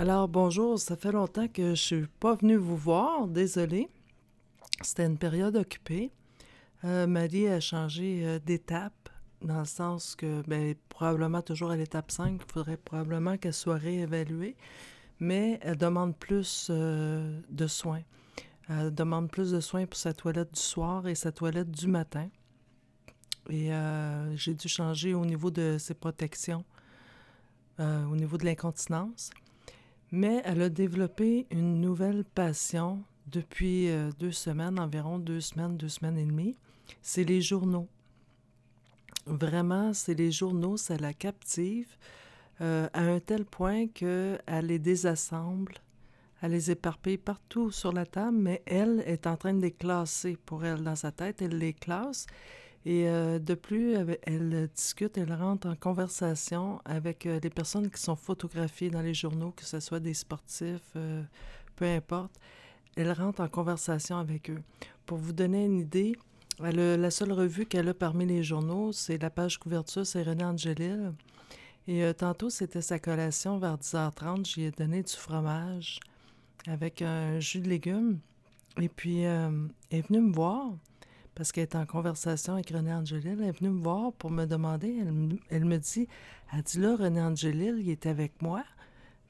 Alors, bonjour, ça fait longtemps que je suis pas venue vous voir, désolée. C'était une période occupée. Euh, Marie a changé euh, d'étape, dans le sens que, ben, probablement toujours à l'étape 5, il faudrait probablement qu'elle soit réévaluée, mais elle demande plus euh, de soins. Elle demande plus de soins pour sa toilette du soir et sa toilette du matin. Et j'ai dû changer au niveau de ses protections, au niveau de l'incontinence. Mais elle a développé une nouvelle passion depuis euh, deux semaines, environ deux semaines, deux semaines et demie. C'est les journaux. Vraiment, c'est les journaux, ça la captive euh, à un tel point qu'elle les désassemble, elle les éparpille partout sur la table, mais elle est en train de les classer pour elle dans sa tête. Elle les classe et euh, de plus, elle, discute, elle rentre en conversation avec euh, les personnes qui sont photographiées dans les journaux, que ce soit des sportifs, euh, peu importe. Elle rentre en conversation avec eux. Pour vous donner une idée, la seule revue qu'elle a parmi les journaux, c'est la page couverture, c'est René Angelil. Et tantôt, c'était sa collation vers 10h30. J'y ai donné du fromage avec un jus de légumes. Et puis, elle est venue me voir parce qu'elle est en conversation avec René Angelil. Elle est venue me voir pour me demander. Elle, me dit Elle dit là, René Angelil, il est avec moi.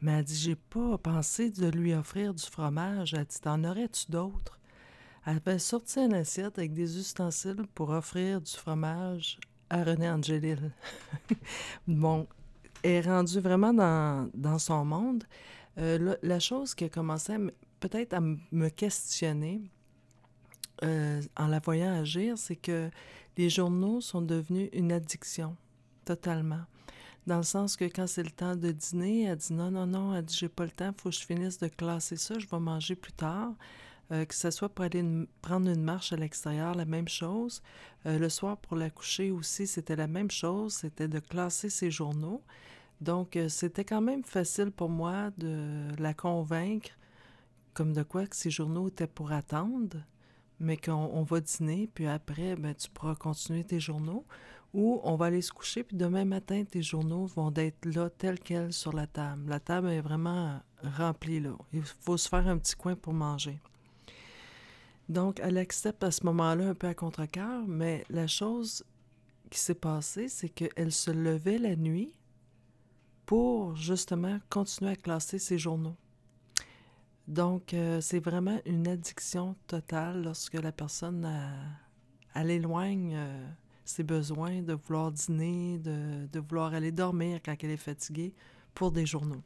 Mais elle dit J'ai pas pensé de lui offrir du fromage. Elle dit T'en aurais-tu d'autres? Elle avait sorti une assiette avec des ustensiles pour offrir du fromage à René Angelil. bon, elle est rendue vraiment dans, dans son monde. Euh, la, chose qui a commencé peut-être à me questionner, euh, en la voyant agir, c'est que les journaux sont devenus une addiction, totalement. Dans le sens que quand c'est le temps de dîner, elle dit non, non, non, elle dit j'ai pas le temps, faut que je finisse de classer ça, je vais manger plus tard. Euh, que ce soit pour aller prendre une marche à l'extérieur, la même chose. Euh, le soir, pour la coucher aussi, c'était la même chose, c'était de classer ses journaux. Donc, c'était quand même facile pour moi de la convaincre, comme de quoi que ces journaux étaient pour attendre, mais qu'on va dîner, puis après, ben, tu pourras continuer tes journaux, ou on va aller se coucher, puis demain matin, tes journaux vont être là tels quels sur la table. La table est vraiment remplie là. Il faut se faire un petit coin pour manger. Donc, elle accepte à ce moment-là un peu à contre-cœur, mais la chose qui s'est passée, c'est qu'elle se levait la nuit pour justement continuer à classer ses journaux. Donc, euh, c'est vraiment une addiction totale lorsque la personne, elle, éloigne euh, ses besoins de vouloir dîner, de, de, vouloir aller dormir quand elle est fatiguée pour des journaux.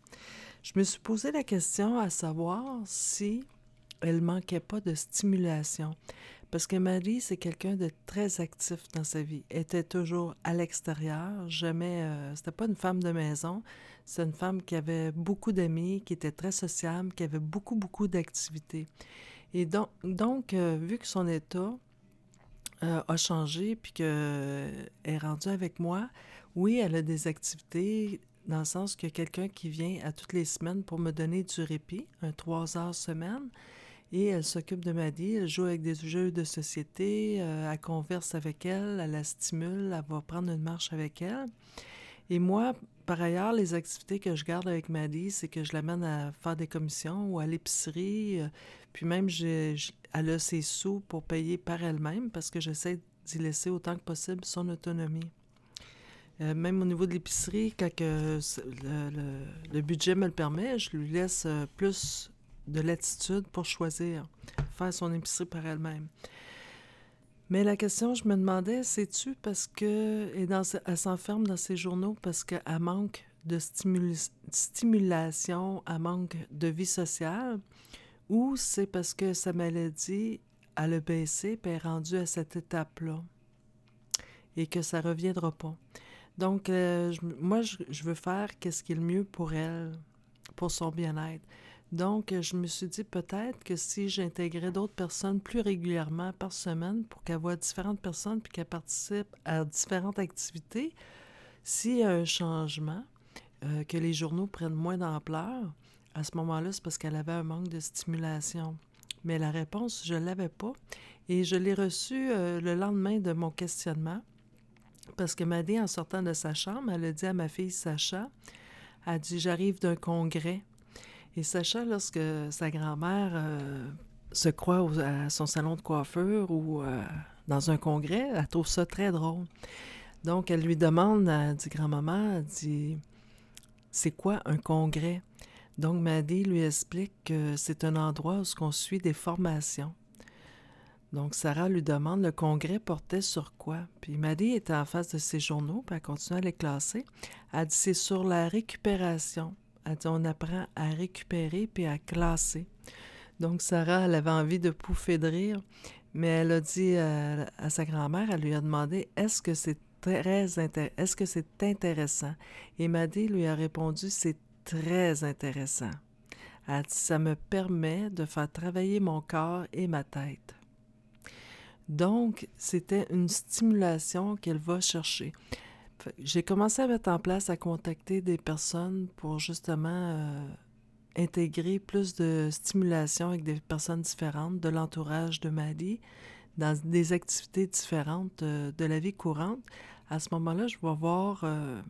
Je me suis posé la question à savoir si elle manquait pas de stimulation. Parce que Marie, c'est quelqu'un de très actif dans sa vie. Elle était toujours à l'extérieur, jamais. Euh, c'était pas une femme de maison. C'est une femme qui avait beaucoup d'amis, qui était très sociable, qui avait beaucoup, beaucoup d'activités. Et donc, donc euh, vu que son état euh, a changé, puis qu'elle est rendue avec moi, oui, elle a des activités dans le sens que quelqu'un qui vient à toutes les semaines pour me donner du répit, un trois heures semaine, et elle s'occupe de Maddy, elle joue avec des jeux de société, euh, elle converse avec elle, elle la stimule, elle va prendre une marche avec elle. Et moi, par ailleurs, les activités que je garde avec Maddy, c'est que je l'amène à faire des commissions ou à l'épicerie. Euh, puis même, elle a ses sous pour payer par elle-même parce que j'essaie d'y laisser autant que possible son autonomie. Euh, même au niveau de l'épicerie, quand le, budget me le permet, je lui laisse plus de latitude pour choisir, faire son épicerie par elle-même. Mais la question, je me demandais, c'est-tu parce que elle s'enferme dans ses journaux parce qu'elle manque de stimulation, elle manque de vie sociale, ou c'est parce que sa maladie, elle a baissé et est rendue à cette étape-là et que ça reviendra pas. Donc, euh, moi, je, je, veux faire qu'est-ce qui est le mieux pour elle, pour son bien-être. Donc, je me suis dit peut-être que si j'intégrais d'autres personnes plus régulièrement par semaine pour qu'elles voient différentes personnes puis qu'elles participent à différentes activités, s'il y a un changement, euh, que les journaux prennent moins d'ampleur, à ce moment-là, c'est parce qu'elle avait un manque de stimulation. Mais la réponse, je ne l'avais pas. Et je l'ai reçue euh, le lendemain de mon questionnement parce que Maddy, en sortant de sa chambre, elle a dit à ma fille Sacha, elle a dit, j'arrive d'un congrès Et Sacha, lorsque sa grand-mère euh, se croit à son salon de coiffure ou euh, dans un congrès, elle trouve ça très drôle. Donc, elle lui demande, elle dit grand-maman, dit c'est quoi un congrès? Donc, Maddy lui explique que c'est un endroit où on suit des formations. Donc, Sarah lui demande le congrès portait sur quoi? Puis Maddy était en face de ses journaux, puis elle continue à les classer. Elle dit c'est sur la récupération. Elle dit on apprend à récupérer puis à classer. Donc, Sarah, elle avait envie de pouffer de rire, mais elle a dit à, à sa grand-mère, elle lui a demandé est-ce que c'est très est-ce que c'est intéressant? Et Maddy lui a répondu c'est très intéressant. Elle dit ça me permet de faire travailler mon corps et ma tête. Donc, c'était une stimulation qu'elle va chercher. J'ai commencé à mettre en place à contacter des personnes pour justement euh, intégrer plus de stimulation avec des personnes différentes de l'entourage de Maddy dans des activités différentes euh, de la vie courante. À ce moment-là, je vais voir euh,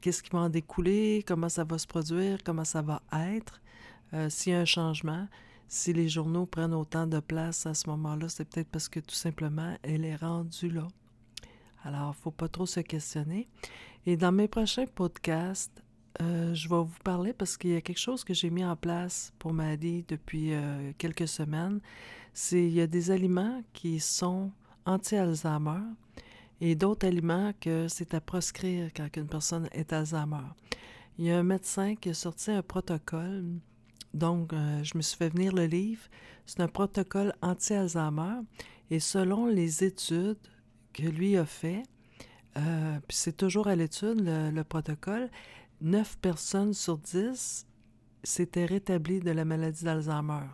qu'est-ce qui va en découler, comment ça va se produire, comment ça va être, s'il y a un changement. Si les journaux prennent autant de place à ce moment-là, c'est peut-être parce que tout simplement, elle est rendue là. Alors, faut pas trop se questionner. Et dans mes prochains podcasts, euh, je vais vous parler parce qu'il y a quelque chose que j'ai mis en place pour Maddy depuis euh, quelques semaines. C'est il y a des aliments qui sont anti-Alzheimer et d'autres aliments que c'est à proscrire quand une personne est Alzheimer. Il y a un médecin qui a sorti un protocole donc, euh, je me suis fait venir le livre. C'est un protocole anti-Alzheimer. Et selon les études que lui a fait, euh, puis c'est toujours à l'étude le, protocole, 9 personnes sur 10 s'étaient rétablies de la maladie d'Alzheimer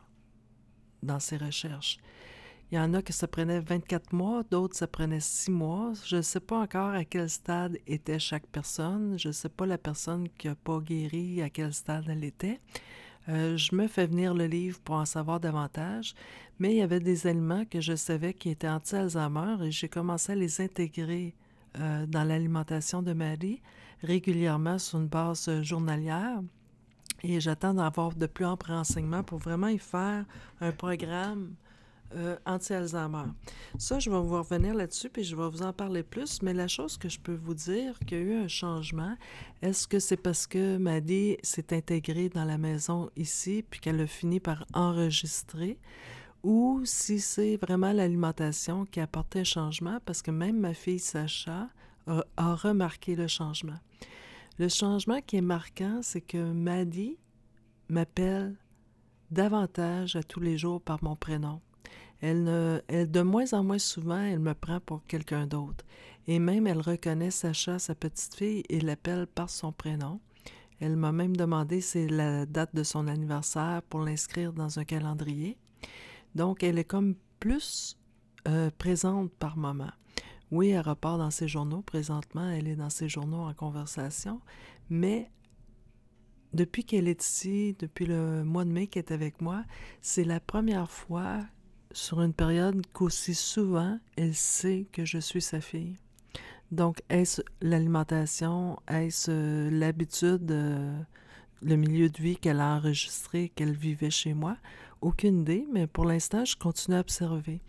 dans ses recherches. Il y en a que ça prenait 24 mois, d'autres ça prenait 6 mois. Je ne sais pas encore à quel stade était chaque personne. Je ne sais pas la personne qui n'a pas guéri, à quel stade elle était. Euh, je me fais venir le livre pour en savoir davantage, mais il y avait des aliments que je savais qui étaient anti-Alzheimer et j'ai commencé à les intégrer euh, dans l'alimentation de Marie régulièrement sur une base euh, journalière. Et j'attends d'avoir de plus amples renseignements pour vraiment y faire un programme euh, anti-Alzheimer. Ça, je vais vous revenir là-dessus, puis je vais vous en parler plus, mais la chose que je peux vous dire qu'il y a eu un changement, est-ce que c'est parce que Maddy s'est intégrée dans la maison ici, puis qu'elle a fini par enregistrer, ou si c'est vraiment l'alimentation qui a apporté un changement, parce que même ma fille Sacha a, a remarqué le changement. Le changement qui est marquant, c'est que Maddy m'appelle davantage à tous les jours par mon prénom. Elle, de moins en moins souvent, elle me prend pour quelqu'un d'autre. Et même, elle reconnaît Sacha, sa petite fille, et l'appelle par son prénom. Elle m'a même demandé c'est la date de son anniversaire pour l'inscrire dans un calendrier. Donc, elle est comme plus euh, présente par moment. Oui, elle repart dans ses journaux. Présentement, elle est dans ses journaux en conversation. Mais depuis qu'elle est ici, depuis le mois de mai qu'elle est avec moi, c'est la première fois sur une période qu'aussi souvent elle sait que je suis sa fille. Donc, est-ce l'alimentation, est-ce euh, l'habitude, euh, le milieu de vie qu'elle a enregistré, qu'elle vivait chez moi? Aucune idée, mais pour l'instant, je continue à observer.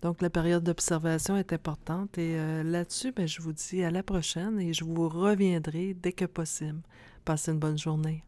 Donc, la période d'observation est importante et euh, là-dessus, ben, je vous dis à la prochaine et je vous reviendrai dès que possible. Passez une bonne journée.